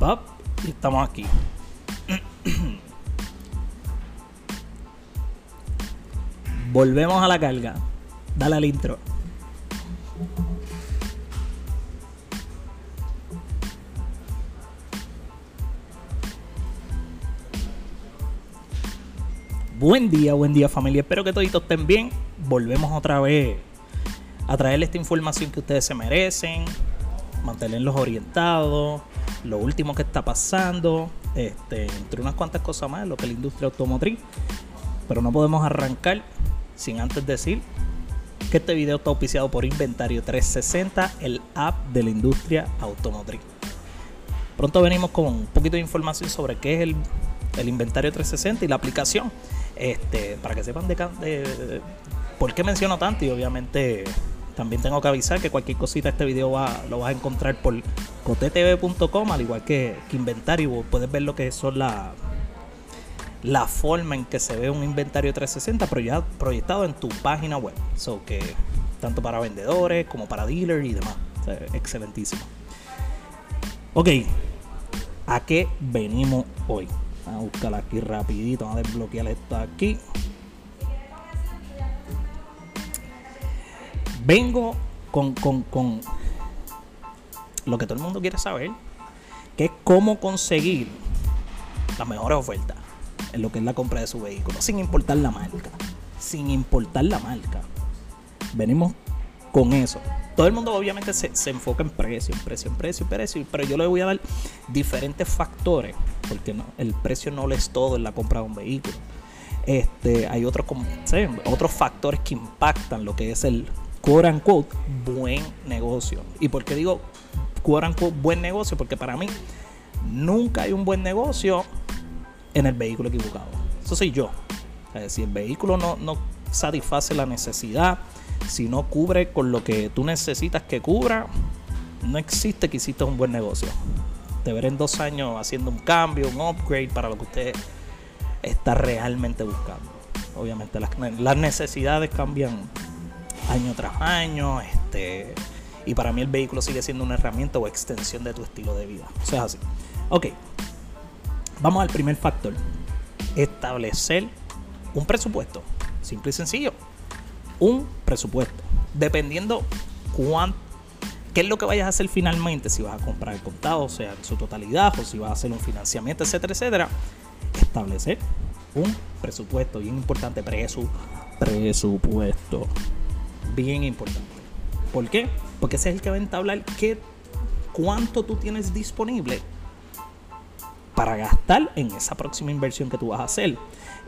Pop, y estamos aquí. Volvemos a la carga. Dale al intro. Buen día, buen día familia. Espero que todos estén bien. Volvemos otra vez a traerles esta información que ustedes se merecen. Mantenerlos orientados. Lo último que está pasando. Este, entre unas cuantas cosas más, lo que es la industria automotriz. Pero no podemos arrancar sin antes decir que este video está auspiciado por Inventario 360, el app de la industria automotriz. Pronto venimos con un poquito de información sobre qué es el, Inventario 360 y la aplicación. Este, para que sepan de, de, por qué menciono tanto y obviamente también tengo que avisar que cualquier cosita este video va, lo vas a encontrar por cotetv.com al igual que, que inventario puedes ver lo que son la la forma en que se ve un inventario 360 proyectado en tu página web so que tanto para vendedores como para dealers y demás excelentísimo ok a qué venimos hoy Vamos a buscar aquí rapidito. A desbloquear esto aquí. Vengo con, con, lo que todo el mundo quiere saber, que es cómo conseguir las mejores ofertas en lo que es la compra de su vehículo, sin importar la marca. Sin importar la marca. Venimos con eso todo el mundo obviamente se, enfoca en precio, en precio, en precio, en precio, pero yo le voy a dar diferentes factores, porque no, el precio no lo es todo en la compra de un vehículo. Este, hay otros, otros factores que impactan lo que es el quote buen negocio. ¿Y por qué digo quote buen negocio? Porque para mí nunca hay un buen negocio en el vehículo equivocado. Eso soy yo. si el vehículo no, no satisface la necesidad, si no cubre con lo que tú necesitas que cubra, no existe que hiciste un buen negocio. Te veré en dos años haciendo un cambio, un upgrade para lo que usted está realmente buscando. Obviamente las, necesidades cambian año tras año. Este, y para mí el vehículo sigue siendo una herramienta o extensión de tu estilo de vida. O sea, así. Ok. Vamos al primer factor. Establecer un presupuesto. Simple y sencillo un presupuesto. Dependiendo cuánto, qué es lo que vayas a hacer finalmente, si vas a comprar el contado, o sea, en su totalidad, o si vas a hacer un financiamiento, etcétera, etcétera. Establecer un presupuesto, bien importante, presu, presupuesto. Bien importante. ¿Por qué? Porque ese es el que va a entablar qué, cuánto tú tienes disponible para gastar en esa próxima inversión que tú vas a hacer.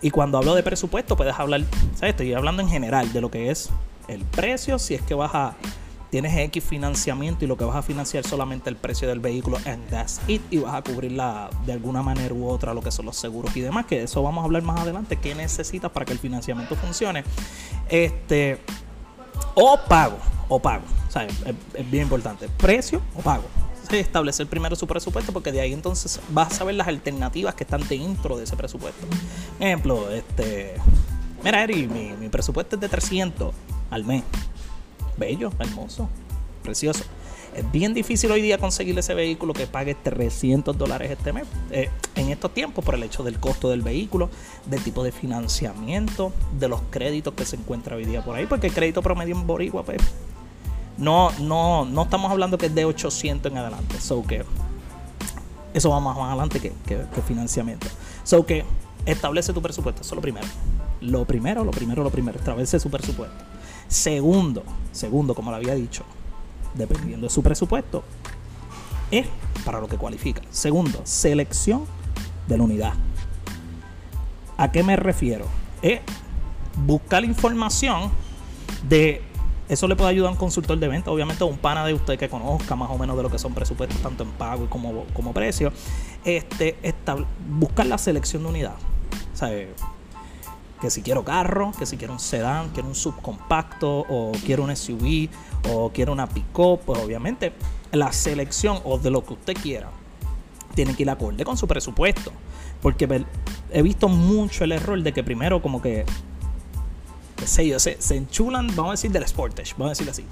Y cuando hablo de presupuesto, puedes hablar, ¿sabes? Estoy hablando en general de lo que es el precio, si es que vas a tienes X financiamiento y lo que vas a financiar solamente el precio del vehículo and that's it y vas a cubrirla de alguna manera u otra lo que son los seguros y demás, que eso vamos a hablar más adelante, qué necesitas para que el financiamiento funcione. Este o pago, o pago, ¿sabes? es bien importante, precio o pago establecer primero su presupuesto porque de ahí entonces vas a saber las alternativas que están dentro de ese presupuesto. Ejemplo, este, mira Eri, mi, mi presupuesto es de 300 al mes. Bello, hermoso, precioso. Es bien difícil hoy día conseguir ese vehículo que pague 300 dólares este mes. Eh, en estos tiempos, por el hecho del costo del vehículo, del tipo de financiamiento, de los créditos que se encuentra hoy día por ahí, porque el crédito promedio en Boricua, pues, no, no, no estamos hablando que es de 800 en adelante. So que eso va más, adelante que, que, financiamiento. So que establece tu presupuesto. Eso es lo primero. Lo primero, lo primero, lo primero. Establece su presupuesto. Segundo, segundo, como lo había dicho, dependiendo de su presupuesto, es para lo que cualifica. Segundo, selección de la unidad. ¿A qué me refiero? Es buscar información de eso le puede ayudar a un consultor de venta, obviamente a un pana de usted que conozca más o menos de lo que son presupuestos, tanto en pago como, como precio. Este, buscar la selección de unidad. Que si quiero carro, que si quiero un sedán, quiero un subcompacto, o quiero un SUV, o quiero una pick-up, pues obviamente la selección o de lo que usted quiera tiene que ir acorde con su presupuesto. Porque he visto mucho el error de que primero como que se, se enchulan, vamos a decir, del Sportage, vamos a decirlo así.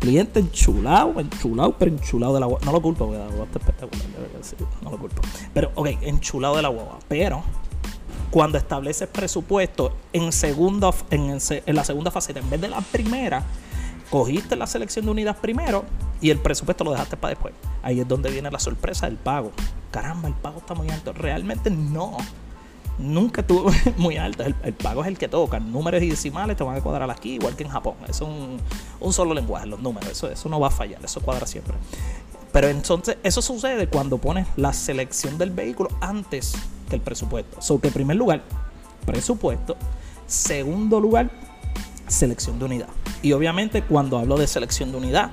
cliente enchulado, enchulado, pero enchulado de la guagua. No lo culpo, porque la guagua está espectacular, no lo culpo. Pero, ok, enchulado de la guagua. Pero cuando estableces presupuesto en, segunda, en, en la segunda faceta, en vez de la primera, cogiste la selección de unidades primero y el presupuesto lo dejaste para después. Ahí es donde viene la sorpresa del pago. Caramba, el pago está muy alto. Realmente no nunca estuvo muy alta. El, pago es el que toca. Números y decimales te van a cuadrar aquí, igual que en Japón. Es un, un solo lenguaje, los números. Eso, eso no va a fallar, eso cuadra siempre. Pero entonces, eso sucede cuando pones la selección del vehículo antes el presupuesto. So que en primer lugar, presupuesto. Segundo lugar, selección de unidad. Y obviamente, cuando hablo de selección de unidad,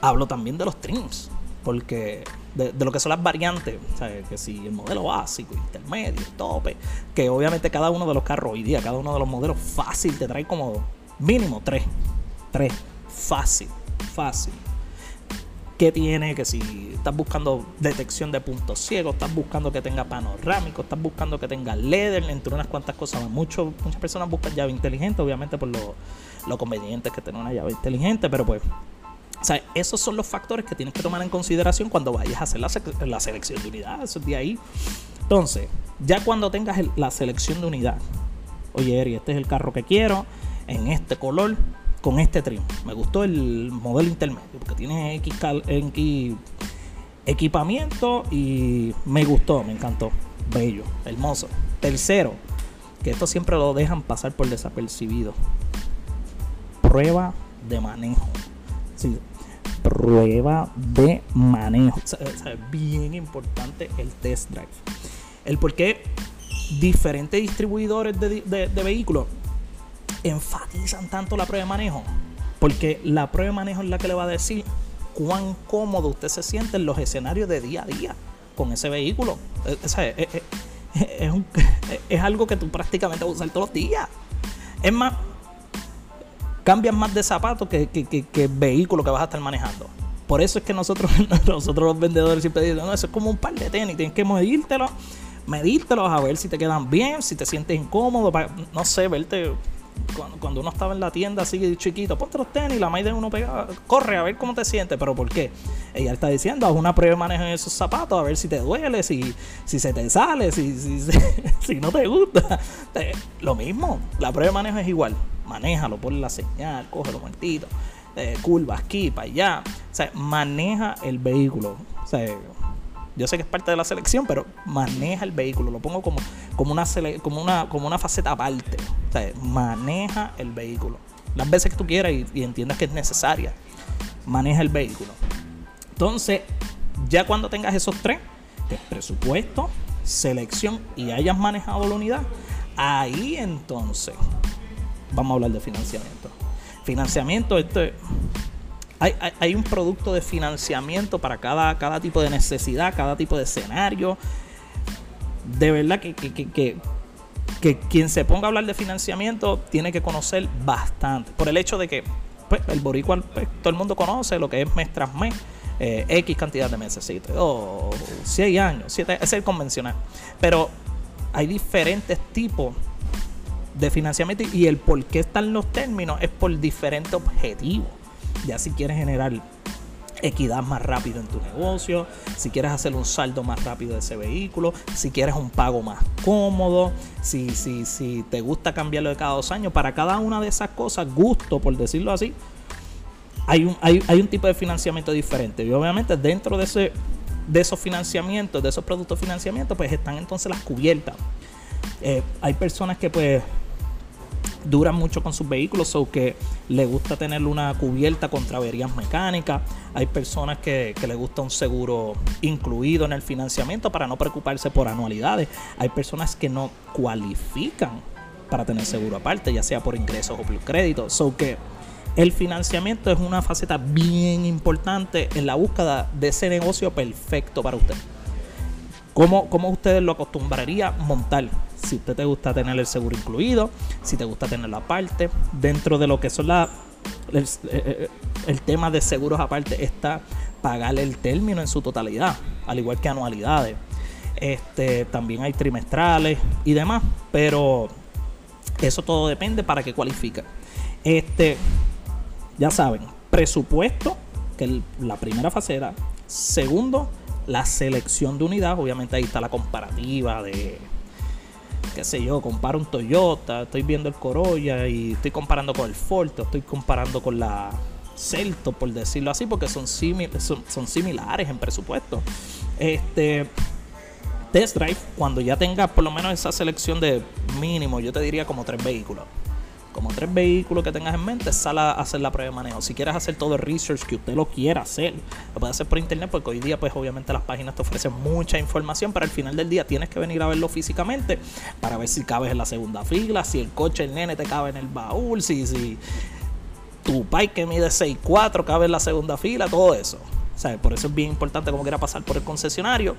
hablo también de los trims. Porque de, lo que son las variantes, que si el modelo básico, intermedio, tope, que obviamente cada uno de los carros hoy día, cada uno de los modelos fácil te trae como mínimo tres, tres, fácil, fácil. ¿Qué tiene? Que si estás buscando detección de puntos ciegos, estás buscando que tenga panorámico, estás buscando que tenga LED, entre unas cuantas cosas. muchas personas buscan llave inteligente, obviamente por lo, lo conveniente que tener una llave inteligente, pero pues o esos son los factores que tienes que tomar en consideración cuando vayas a hacer la, selección de unidad. Eso es de ahí. Entonces, ya cuando tengas la selección de unidad, oye, Eri, este es el carro que quiero, en este color, con este trim. Me gustó el modelo intermedio, porque tiene X, X equipamiento y me gustó, me encantó. Bello, hermoso. Tercero, que esto siempre lo dejan pasar por desapercibido. Prueba de manejo. Sí, prueba de manejo. es bien importante el test drive. El por qué diferentes distribuidores de, vehículos enfatizan tanto la prueba de manejo. Porque la prueba de manejo es la que le va a decir cuán cómodo usted se siente en los escenarios de día a día con ese vehículo. Es, es algo que tú prácticamente vas a usar todos los días. Es más, cambias más de zapatos que, que, vehículo que vas a estar manejando. Por eso es que nosotros, nosotros los vendedores siempre dicen, no, eso es como un par de tenis, tienes que medírtelos, medírtelos a ver si te quedan bien, si te sientes incómodo, no sé, verte cuando, uno estaba en la tienda así chiquito, ponte los tenis, la maíz de uno pega, corre a ver cómo te sientes, pero ¿por qué? Ella está diciendo, haz una prueba de manejo en esos zapatos, a ver si te duele, si, si se te sale, si, si, si no te gusta. Lo mismo, la prueba de manejo es igual manéjalo, ponle la señal, cógelo muertito, eh, curvas aquí, para allá. O sea, maneja el vehículo. O sea, yo sé que es parte de la selección, pero maneja el vehículo. Lo pongo como, como, una, como, una, como una faceta aparte. O sea, maneja el vehículo. Las veces que tú quieras y, y entiendas que es necesaria. Maneja el vehículo. Entonces, ya cuando tengas esos tres, que es presupuesto, selección y hayas manejado la unidad, ahí entonces vamos a hablar de financiamiento. Financiamiento, esto hay, un producto de financiamiento para cada, cada tipo de necesidad, cada tipo de escenario. De verdad que, que, quien se ponga a hablar de financiamiento tiene que conocer bastante. Por el hecho de que pues, el boricua, pues, todo el mundo conoce lo que es mes tras mes. Eh, X cantidad de meses, o 6 años, 7, es el convencional. Pero hay diferentes tipos de financiamiento y el por qué están los términos es por diferentes objetivos. Ya si quieres generar equidad más rápido en tu negocio, si quieres hacer un saldo más rápido de ese vehículo, si quieres un pago más cómodo, si, si, si te gusta cambiarlo de cada dos años, para cada una de esas cosas, gusto, por decirlo así, hay un, hay, hay un tipo de financiamiento diferente. Y obviamente dentro de, ese, de esos financiamientos, de esos productos de financiamiento, pues están entonces las cubiertas. Eh, hay personas que pues duran mucho con sus vehículos o que le gusta tener una cubierta contra averías mecánicas. Hay personas que, que les gusta un seguro incluido en el financiamiento para no preocuparse por anualidades. Hay personas que no cualifican para tener seguro aparte, ya sea por ingresos o por crédito. So que el financiamiento es una faceta bien importante en la búsqueda de ese negocio perfecto para usted. ¿Cómo, cómo ustedes lo acostumbraría montar? si usted te gusta tener el seguro incluido, si te gusta tener la parte, dentro de lo que son la, el, eh, eh, tema de seguros aparte está pagar el término en su totalidad, al igual que anualidades. Este, también hay trimestrales y demás, pero eso todo depende para que cualifique. Este, ya saben, presupuesto, que es la primera faceta. Segundo, la selección de unidad. Obviamente ahí está la comparativa de, qué sé yo, comparo un Toyota, estoy viendo el Corolla y estoy comparando con el Ford, estoy comparando con la Celto, por decirlo así, porque son, son, similares en presupuesto. Este test drive, cuando ya tenga por lo menos esa selección de mínimo, yo te diría como tres vehículos como tres vehículos que tengas en mente, sal a hacer la prueba de manejo. Si quieres hacer todo el research que usted lo quiera hacer, lo puedes hacer por internet porque hoy día pues obviamente las páginas te ofrecen mucha información, pero al final del día tienes que venir a verlo físicamente para ver si cabes en la segunda fila, si el coche, el nene te cabe en el baúl, si, si tu bike que mide 6'4 cabe en la segunda fila, todo eso. Por eso es bien importante como quiera pasar por el concesionario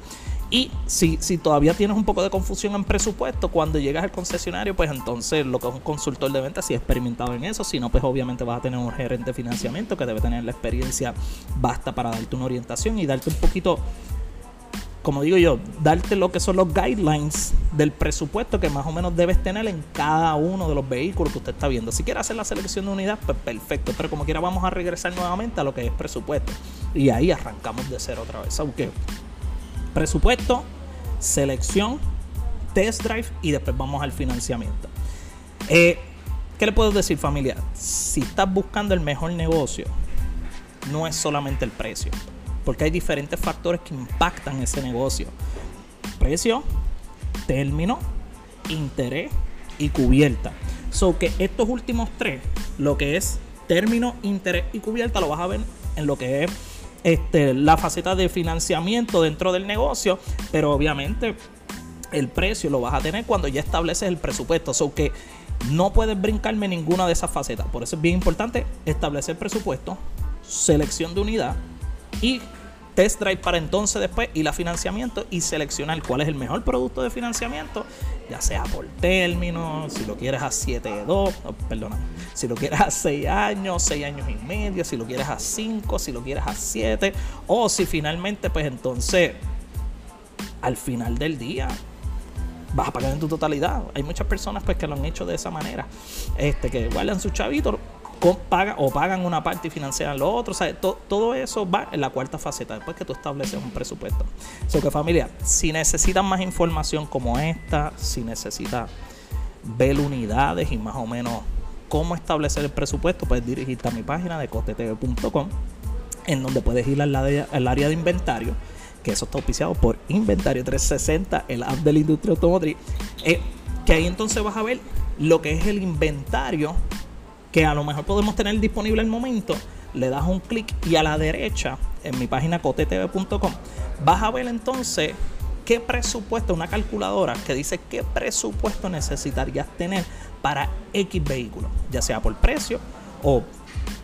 y si, si todavía tienes un poco de confusión en presupuesto, cuando llegas al concesionario, pues entonces lo que es un consultor de ventas, si es experimentado en eso, si no, pues obviamente vas a tener un gerente de financiamiento que debe tener la experiencia basta para darte una orientación y darte un poquito como digo yo, darte lo que son los guidelines del presupuesto que más o menos debes tener en cada uno de los vehículos que usted está viendo. Si quiere hacer la selección de unidad, pues perfecto. Pero como quiera, vamos a regresar nuevamente a lo que es presupuesto. Y ahí arrancamos de cero otra vez. Aunque presupuesto, selección, test drive y después vamos al financiamiento. Eh, ¿Qué le puedo decir familia? Si estás buscando el mejor negocio, no es solamente el precio, porque hay diferentes factores que impactan ese negocio. Precio, término, interés y cubierta. So que estos últimos tres, lo que es término, interés y cubierta, lo vas a ver en lo que es este, la faceta de financiamiento dentro del negocio, pero obviamente el precio lo vas a tener cuando ya estableces el presupuesto. So que no puedes brincarme ninguna de esas facetas. Por eso es bien importante establecer presupuesto, selección de unidad y test drive para entonces después y la financiamiento y seleccionar cuál es el mejor producto de financiamiento, ya sea por término, si lo quieres a 7, 2, perdona, si lo quieres a 6 años, 6 años y medio, si lo quieres a 5, si lo quieres a 7, o si finalmente, pues entonces, al final del día, vas a pagar en tu totalidad. Hay muchas personas pues que lo han hecho de esa manera, este, que guardan su pagan o pagan una parte y financian lo otro. Todo eso va en la cuarta faceta, después que tú estableces un presupuesto. So que familia, si necesitan más información como esta, si necesitas ver unidades y más o menos cómo establecer el presupuesto, puedes dirigirte a mi página de costetv.com, en donde puedes ir al área de inventario, que eso está auspiciado por Inventario 360, el app de la industria automotriz, eh, que ahí entonces vas a ver lo que es el inventario que a lo mejor podemos tener disponible el momento, le das un clic y a la derecha, en mi página cotetv.com, vas a ver entonces qué presupuesto, una calculadora que dice qué presupuesto necesitarías tener para X vehículo, ya sea por precio o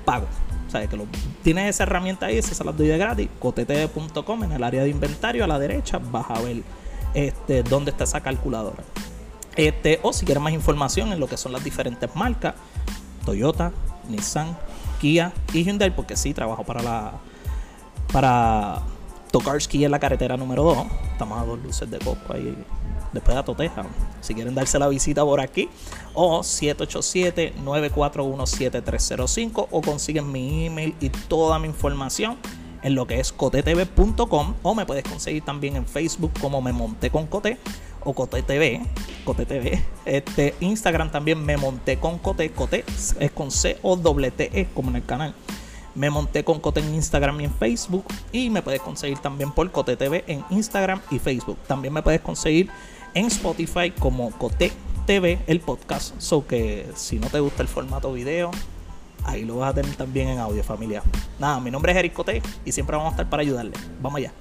pago. O sea, que lo, tienes esa herramienta ahí, esa se la doy de gratis, cotetv.com, en el área de inventario a la derecha vas a ver este, dónde está esa calculadora. Este, o si quieres más información en lo que son las diferentes marcas, Toyota, Nissan, Kia y Hyundai, porque sí, trabajo para la para Tokarski en la carretera número 2. Estamos a dos luces de coco ahí después de Atoteja. Si quieren darse la visita por aquí, o 787-941-7305, o consiguen mi email y toda mi información en lo que es cotetv.com, o me puedes conseguir también en Facebook como Me Monté con Cote o Cote TV, Cote TV. Este, Instagram también me monté con Cote, Cote es con C O T T E como en el canal. Me monté con Cote en Instagram y en Facebook y me puedes conseguir también por Cote TV en Instagram y Facebook. También me puedes conseguir en Spotify como Cote TV el podcast. So que si no te gusta el formato video, ahí lo vas a tener también en audio familia. Nada, mi nombre es Eric Cote y siempre vamos a estar para ayudarle. Vamos allá.